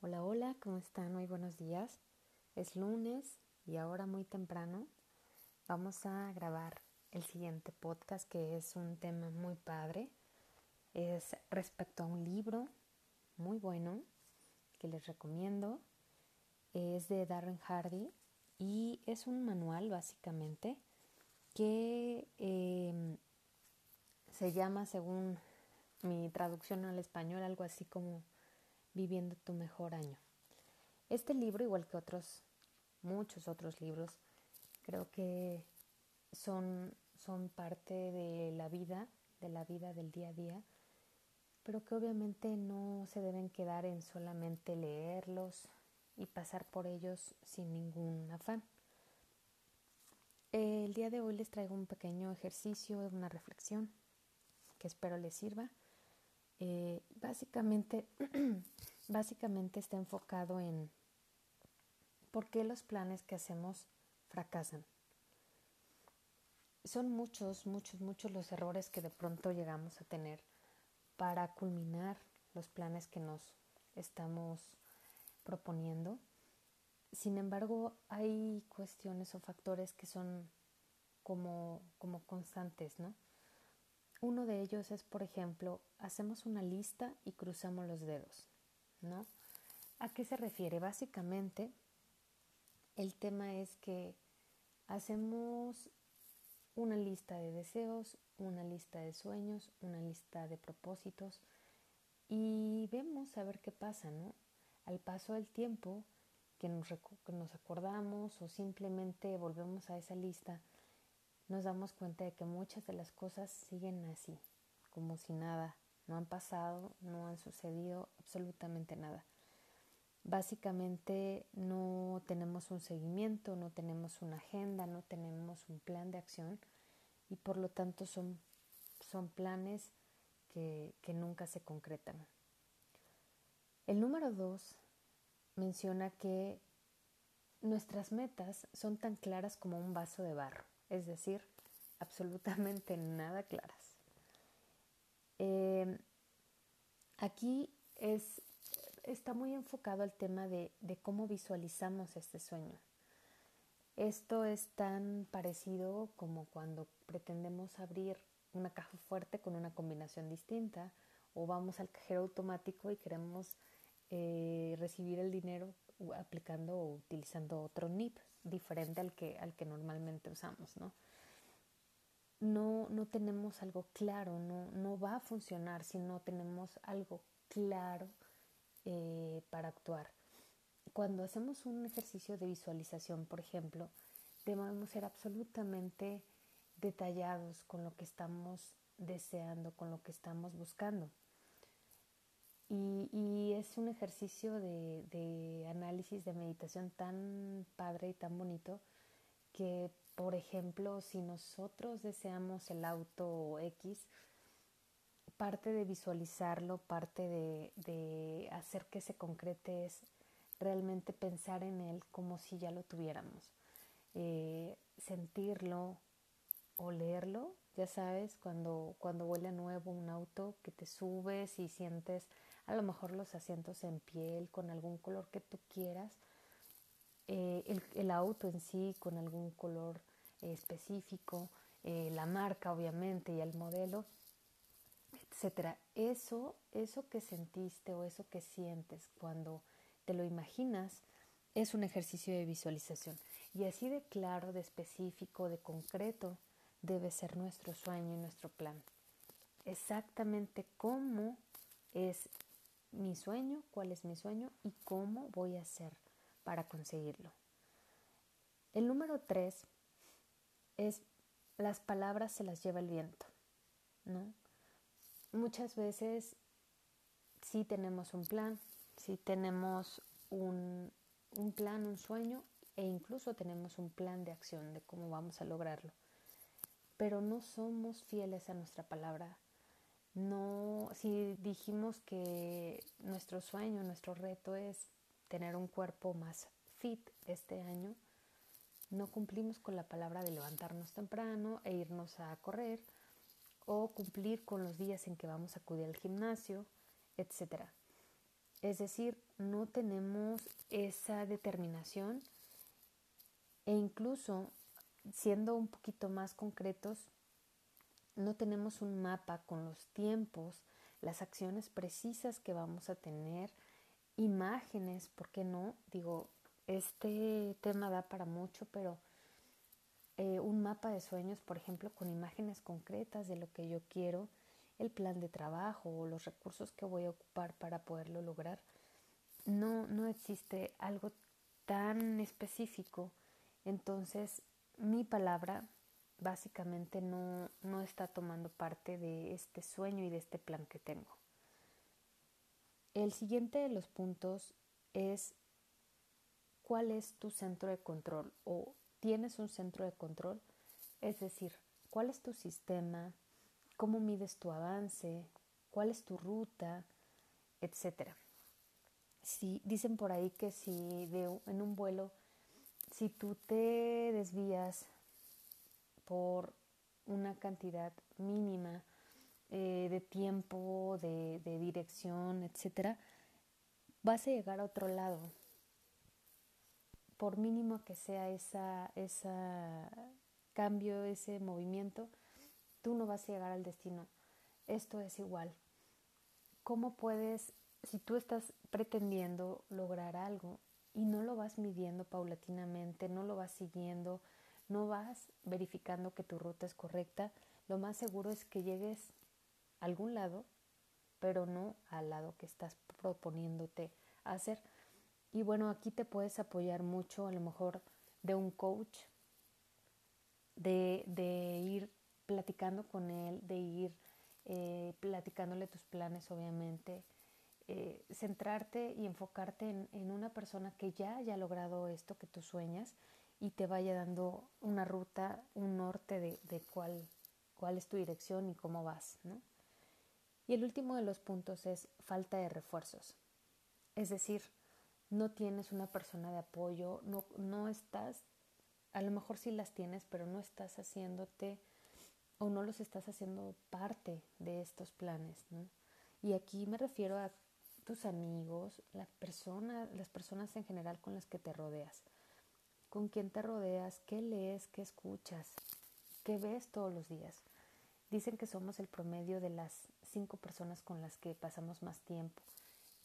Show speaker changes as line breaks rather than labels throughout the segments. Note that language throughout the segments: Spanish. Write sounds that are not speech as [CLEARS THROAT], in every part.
Hola, hola, ¿cómo están? Muy buenos días. Es lunes y ahora muy temprano vamos a grabar el siguiente podcast que es un tema muy padre. Es respecto a un libro muy bueno que les recomiendo. Es de Darren Hardy y es un manual básicamente que eh, se llama según mi traducción al español algo así como Viviendo tu mejor año. Este libro, igual que otros, muchos otros libros, creo que son, son parte de la vida, de la vida del día a día, pero que obviamente no se deben quedar en solamente leerlos y pasar por ellos sin ningún afán. El día de hoy les traigo un pequeño ejercicio, una reflexión que espero les sirva. Eh, básicamente, [CLEARS THROAT] básicamente está enfocado en por qué los planes que hacemos fracasan. Son muchos, muchos, muchos los errores que de pronto llegamos a tener para culminar los planes que nos estamos proponiendo. Sin embargo, hay cuestiones o factores que son como, como constantes, ¿no? Uno de ellos es, por ejemplo, hacemos una lista y cruzamos los dedos, ¿no? ¿A qué se refiere? Básicamente, el tema es que hacemos una lista de deseos, una lista de sueños, una lista de propósitos y vemos a ver qué pasa, ¿no? Al paso del tiempo, que nos, que nos acordamos o simplemente volvemos a esa lista, nos damos cuenta de que muchas de las cosas siguen así, como si nada, no han pasado, no han sucedido absolutamente nada. Básicamente no tenemos un seguimiento, no tenemos una agenda, no tenemos un plan de acción y por lo tanto son, son planes que, que nunca se concretan. El número dos menciona que nuestras metas son tan claras como un vaso de barro es decir, absolutamente nada claras. Eh, aquí es, está muy enfocado el tema de, de cómo visualizamos este sueño. Esto es tan parecido como cuando pretendemos abrir una caja fuerte con una combinación distinta o vamos al cajero automático y queremos eh, recibir el dinero aplicando o utilizando otro NIP diferente al que, al que normalmente usamos, ¿no? No, no tenemos algo claro, no, no va a funcionar si no tenemos algo claro eh, para actuar. Cuando hacemos un ejercicio de visualización, por ejemplo, debemos ser absolutamente detallados con lo que estamos deseando, con lo que estamos buscando. Y, es un ejercicio de, análisis, de meditación tan padre y tan bonito que, por ejemplo, si nosotros deseamos el auto X, parte de visualizarlo, parte de, hacer que se concrete es realmente pensar en él como si ya lo tuviéramos. Eh, sentirlo, olerlo, ya sabes, cuando, cuando huele nuevo un auto, que te subes y sientes a lo mejor los asientos en piel con algún color que tú quieras, eh, el, auto en sí con algún color específico, eh, la marca obviamente y el modelo, etcétera. Eso, eso que sentiste o eso que sientes cuando te lo imaginas es un ejercicio de visualización. Y así de claro, de específico, de concreto debe ser nuestro sueño y nuestro plan. Exactamente cómo es mi sueño, cuál es mi sueño y cómo voy a hacer para conseguirlo. El número tres es las palabras se las lleva el viento, ¿no? Muchas veces sí tenemos un plan, sí tenemos un, un plan, un sueño e incluso tenemos un plan de acción de cómo vamos a lograrlo, pero no somos fieles a nuestra palabra no, si dijimos que nuestro sueño, nuestro reto es tener un cuerpo más fit este año, no cumplimos con la palabra de levantarnos temprano e irnos a correr o cumplir con los días en que vamos a acudir al gimnasio, etc. Es decir, no tenemos esa determinación e incluso siendo un poquito más concretos, no tenemos un mapa con los tiempos, las acciones precisas que vamos a tener, imágenes, ¿por qué no? Digo, este tema da para mucho, pero eh, un mapa de sueños, por ejemplo, con imágenes concretas de lo que yo quiero, el plan de trabajo o los recursos que voy a ocupar para poderlo lograr. No, no existe algo tan específico. Entonces, mi palabra básicamente no, no está tomando parte de este sueño y de este plan que tengo. El siguiente de los puntos es cuál es tu centro de control o tienes un centro de control, es decir, cuál es tu sistema, cómo mides tu avance, cuál es tu ruta, etcétera. Si dicen por ahí que si de, en un vuelo, si tú te desvías por una cantidad mínima eh, de tiempo, de, dirección, etcétera, vas a llegar a otro lado. Por mínimo que sea esa cambio, ese movimiento, tú no vas a llegar al destino. Esto es igual. ¿Cómo puedes, si tú estás pretendiendo lograr algo y no lo vas midiendo paulatinamente, no lo vas siguiendo, no vas verificando que tu ruta es correcta, lo más seguro es que llegues a algún lado, pero no al lado que estás proponiéndote hacer. Y bueno, aquí te puedes apoyar mucho a lo mejor de un coach, de, ir platicando con él, de ir eh, platicándole tus planes, obviamente, eh, centrarte y enfocarte en, en, una persona que ya haya logrado esto que tú sueñas y te vaya dando una ruta, un norte de, de cuál, cuál es tu dirección y cómo vas, ¿no? Y el último de los puntos es falta de refuerzos. Es decir, no tienes una persona de apoyo, no, no estás, a lo mejor sí las tienes, pero no estás haciéndote o no los estás haciendo parte de estos planes, ¿no? Y aquí me refiero a tus amigos, las personas en general con las que te rodeas con quién te rodeas, qué lees, qué escuchas, qué ves todos los días. Dicen que somos el promedio de las cinco personas con las que pasamos más tiempo.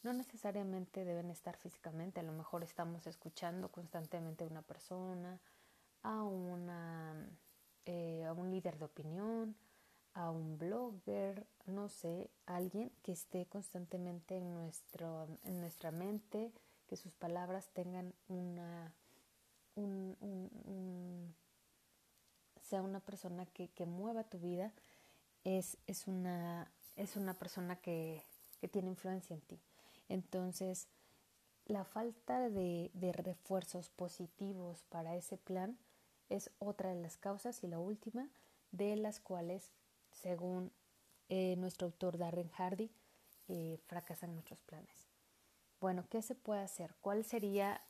No necesariamente deben estar físicamente, a lo mejor estamos escuchando constantemente a una persona, a, una, eh, a un líder de opinión, a un blogger, no sé, alguien que esté constantemente en, nuestro, en nuestra mente, que sus palabras tengan una sea una persona que, que, mueva tu vida, es, es, una, es una persona que, que tiene influencia en ti. Entonces, la falta de, de, refuerzos positivos para ese plan es otra de las causas y la última de las cuales, según eh, nuestro autor Darren Hardy, eh, fracasan nuestros planes. Bueno, ¿qué se puede hacer? ¿Cuál sería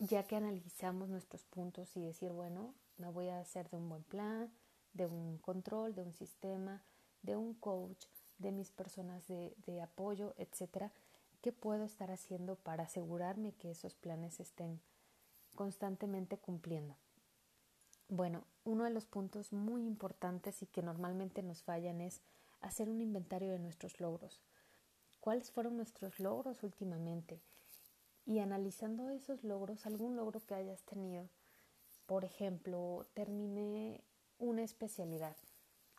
ya que analizamos nuestros puntos y decir, bueno, me voy a hacer de un buen plan, de un control, de un sistema, de un coach, de mis personas de, de apoyo, etcétera, ¿qué puedo estar haciendo para asegurarme que esos planes estén constantemente cumpliendo? Bueno, uno de los puntos muy importantes y que normalmente nos fallan es hacer un inventario de nuestros logros. ¿Cuáles fueron nuestros logros últimamente? Y analizando esos logros, algún logro que hayas tenido. Por ejemplo, terminé una especialidad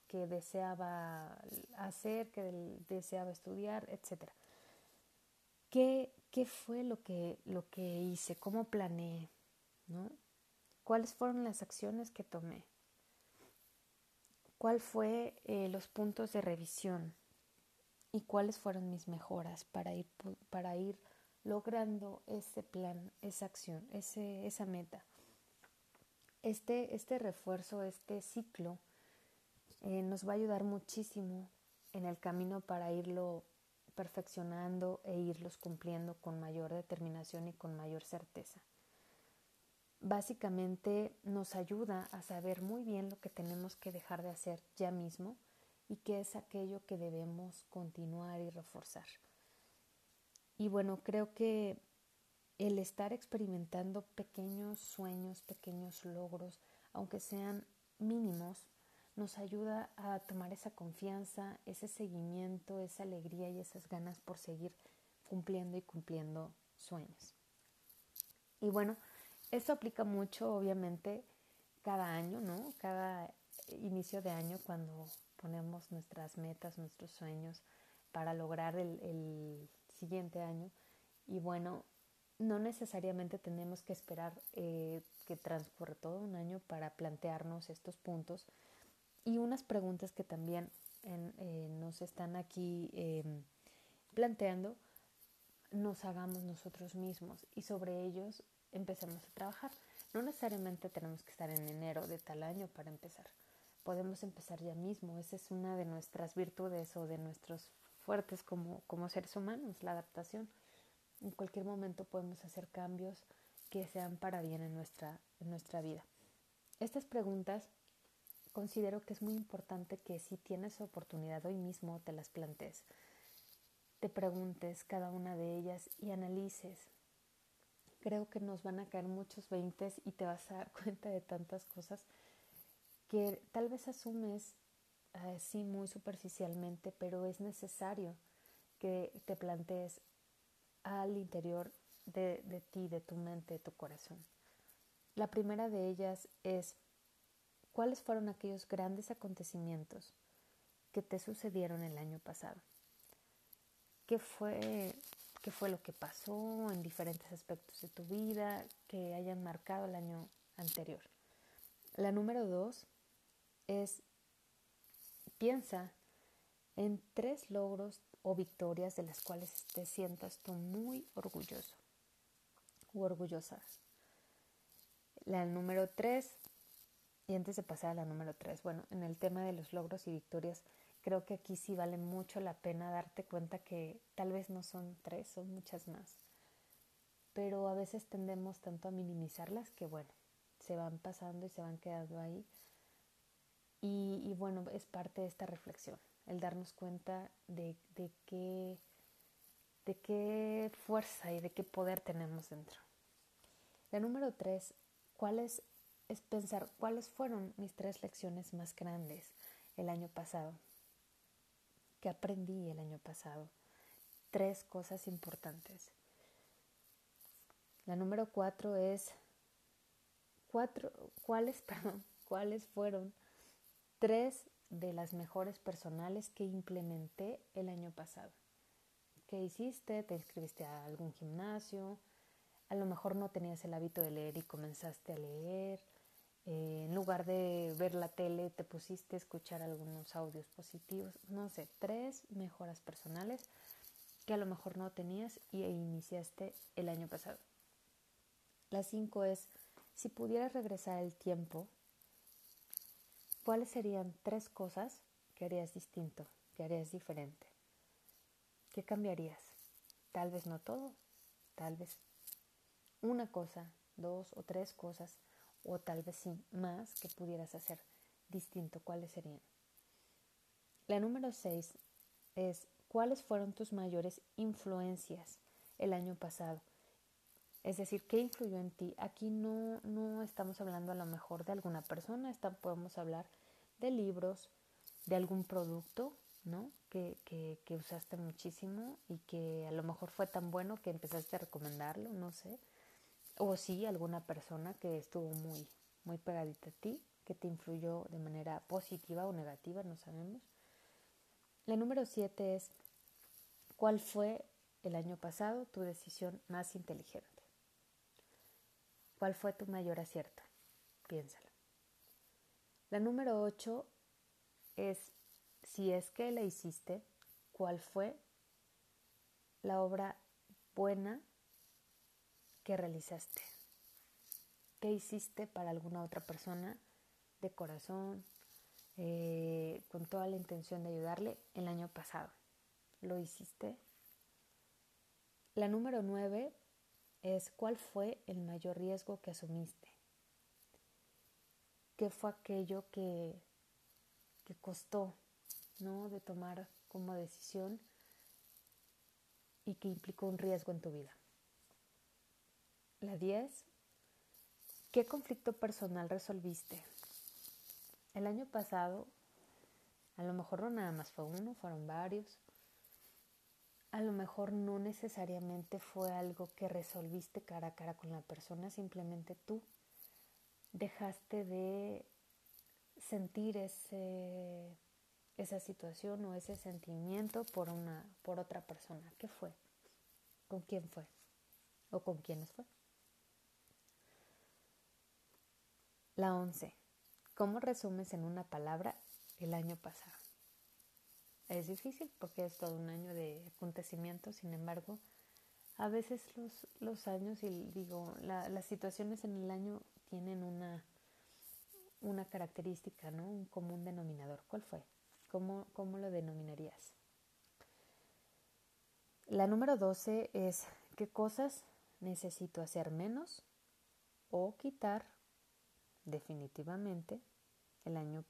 que deseaba hacer, que deseaba estudiar, etc. ¿Qué, qué fue lo que, lo que hice? ¿Cómo planeé? ¿no? ¿Cuáles fueron las acciones que tomé? ¿Cuál fue eh, los puntos de revisión? ¿Y cuáles fueron mis mejoras para ir, para ir logrando ese plan, esa acción, ese, esa meta. Este, este refuerzo, este ciclo, eh, nos va a ayudar muchísimo en el camino para irlo perfeccionando e irlos cumpliendo con mayor determinación y con mayor certeza. Básicamente nos ayuda a saber muy bien lo que tenemos que dejar de hacer ya mismo y qué es aquello que debemos continuar y reforzar. Y bueno, creo que el estar experimentando pequeños sueños, pequeños logros, aunque sean mínimos, nos ayuda a tomar esa confianza, ese seguimiento, esa alegría y esas ganas por seguir cumpliendo y cumpliendo sueños. Y bueno, esto aplica mucho, obviamente, cada año, ¿no? Cada inicio de año cuando ponemos nuestras metas, nuestros sueños para lograr el siguiente año. Y bueno, no necesariamente tenemos que esperar eh, que transcurra todo un año para plantearnos estos puntos y unas preguntas que también eh, nos están aquí em, planteando nos hagamos nosotros mismos y sobre ellos empecemos a trabajar. No necesariamente tenemos que estar en enero de tal año para empezar. Podemos empezar ya mismo. Esa es una de nuestras virtudes o de nuestros fuertes como, como seres humanos, la adaptación. En cualquier momento podemos hacer cambios que sean para bien en nuestra, en nuestra vida. Estas preguntas considero que es muy importante que si tienes oportunidad hoy mismo te las plantees, te preguntes cada una de ellas y analices. Creo que nos van a caer muchos veintes y te vas a dar [LAUGHS] cuenta de tantas cosas que tal vez asumes eh, muy superficialmente, pero es necesario que te plantees al interior de, de ti, de tu mente, de tu corazón. La primera de ellas es cuáles fueron aquellos grandes acontecimientos que te sucedieron el año pasado. ¿Qué fue, qué fue lo que pasó en diferentes aspectos de tu vida que hayan marcado el año anterior? La número dos es piensa en tres logros o victorias de las cuales te sientas tú muy orgulloso u orgullosa. La número tres, y antes de pasar a la número tres, bueno, en el tema de los logros y victorias, creo que aquí sí vale mucho la pena darte cuenta que tal vez no son tres, son muchas más. Pero a veces tendemos tanto a minimizarlas que, bueno, se van pasando y se van quedando ahí. Y, bueno, es parte de esta reflexión el darnos cuenta de, de, qué, de qué fuerza y de qué poder tenemos dentro. La número tres, ¿cuál es, es pensar cuáles fueron mis tres lecciones más grandes el año pasado. ¿Qué aprendí el año pasado? Tres cosas importantes. La número cuatro es cuatro, cuáles, [LAUGHS] perdón, cuáles fueron tres de las mejores personales que implementé el año pasado. ¿Qué hiciste? ¿Te inscribiste a algún gimnasio? A lo mejor no tenías el hábito de leer y comenzaste a leer. Eh, en lugar de ver la tele, te pusiste a escuchar algunos audios positivos. No sé, tres mejoras personales que a lo mejor no tenías y iniciaste el año pasado. La cinco es, si pudieras regresar el tiempo ¿Cuáles serían tres cosas que harías distinto, que harías diferente? ¿Qué cambiarías? Tal vez no todo, tal vez una cosa, dos o tres cosas, o tal vez sí más que pudieras hacer distinto. ¿Cuáles serían? La número seis es ¿cuáles fueron tus mayores influencias el año pasado? Es decir, ¿qué influyó en ti? Aquí no, no estamos hablando a lo mejor de alguna persona, está, podemos hablar de libros, de algún producto, ¿no? Que, que, que, usaste muchísimo y que a lo mejor fue tan bueno que empezaste a recomendarlo, no sé. O sí, alguna persona que estuvo muy, muy pegadita a ti, que te influyó de manera positiva o negativa, no sabemos. La número siete es, ¿cuál fue el año pasado tu decisión más inteligente? ¿Cuál fue tu mayor acierto? Piénsalo. La número 8 es, si es que la hiciste, ¿cuál fue la obra buena que realizaste? ¿Qué hiciste para alguna otra persona de corazón, eh, con toda la intención de ayudarle el año pasado? ¿Lo hiciste? La número 9 es cuál fue el mayor riesgo que asumiste. ¿Qué fue aquello que, que costó ¿no? de tomar como decisión y que implicó un riesgo en tu vida. La 10. ¿Qué conflicto personal resolviste? El año pasado, a lo mejor no nada más fue uno, fueron varios. A lo mejor no necesariamente fue algo que resolviste cara a cara con la persona, simplemente tú dejaste de sentir ese, esa situación o ese sentimiento por, una, por otra persona. ¿Qué fue? ¿Con quién fue? ¿O con quiénes fue? La 11. ¿Cómo resumes en una palabra el año pasado? Es difícil porque es todo un año de acontecimientos, sin embargo, a veces los, los años y digo, las situaciones en el año tienen una, una característica, ¿no? Un común denominador. ¿Cuál fue? ¿Cómo, cómo lo denominarías? La número 12 es ¿qué cosas necesito hacer menos o quitar definitivamente el año,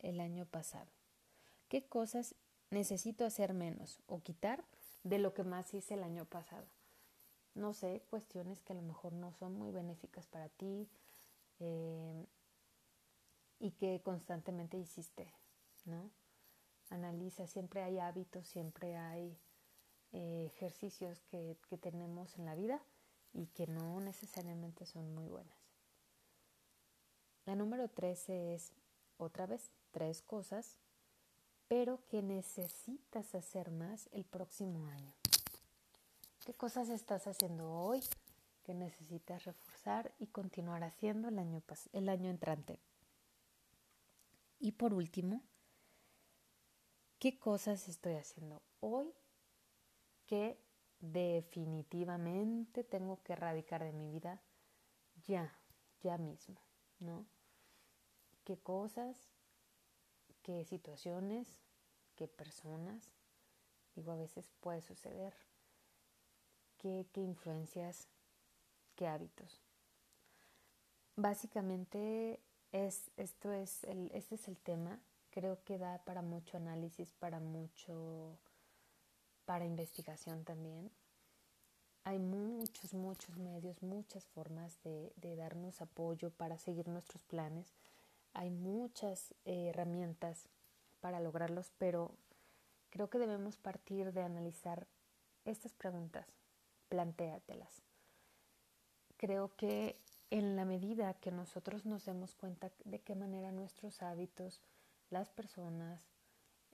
el año pasado. ¿Qué cosas necesito hacer menos o quitar de lo que más hice el año pasado? No sé, cuestiones que a lo mejor no son muy benéficas para ti eh, y que constantemente hiciste, ¿no? Analiza, siempre hay hábitos, siempre hay eh, ejercicios que, que tenemos en la vida y que no necesariamente son muy buenas. La número 13 es, otra vez, tres cosas, pero que necesitas hacer más el próximo año. ¿Qué cosas estás haciendo hoy que necesitas reforzar y continuar haciendo el año, el año entrante? Y por último, ¿qué cosas estoy haciendo hoy que definitivamente tengo que erradicar de mi vida ya, ya mismo, ¿no? ¿Qué cosas, qué situaciones, qué personas, digo, a veces puede suceder, qué, qué influencias, qué hábitos. Básicamente es, esto es este es el tema, creo que da para mucho análisis, para mucho para investigación también. Hay muchos, muchos medios, muchas formas de, darnos apoyo para seguir nuestros planes. Hay muchas eh, herramientas para lograrlos, pero creo que debemos partir de analizar estas preguntas. Plantéatelas. Creo que en la medida que nosotros nos demos cuenta de qué manera nuestros hábitos, las personas,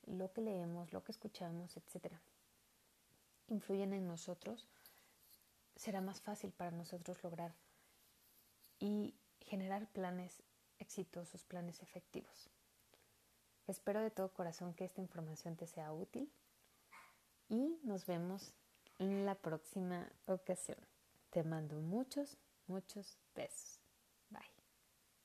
lo que leemos, lo que escuchamos, etcétera, influyen en nosotros, será más fácil para nosotros lograr y generar planes exitosos, planes efectivos. Espero de todo corazón que esta información te sea útil y nos vemos en la próxima ocasión. Te mando muchos, muchos besos.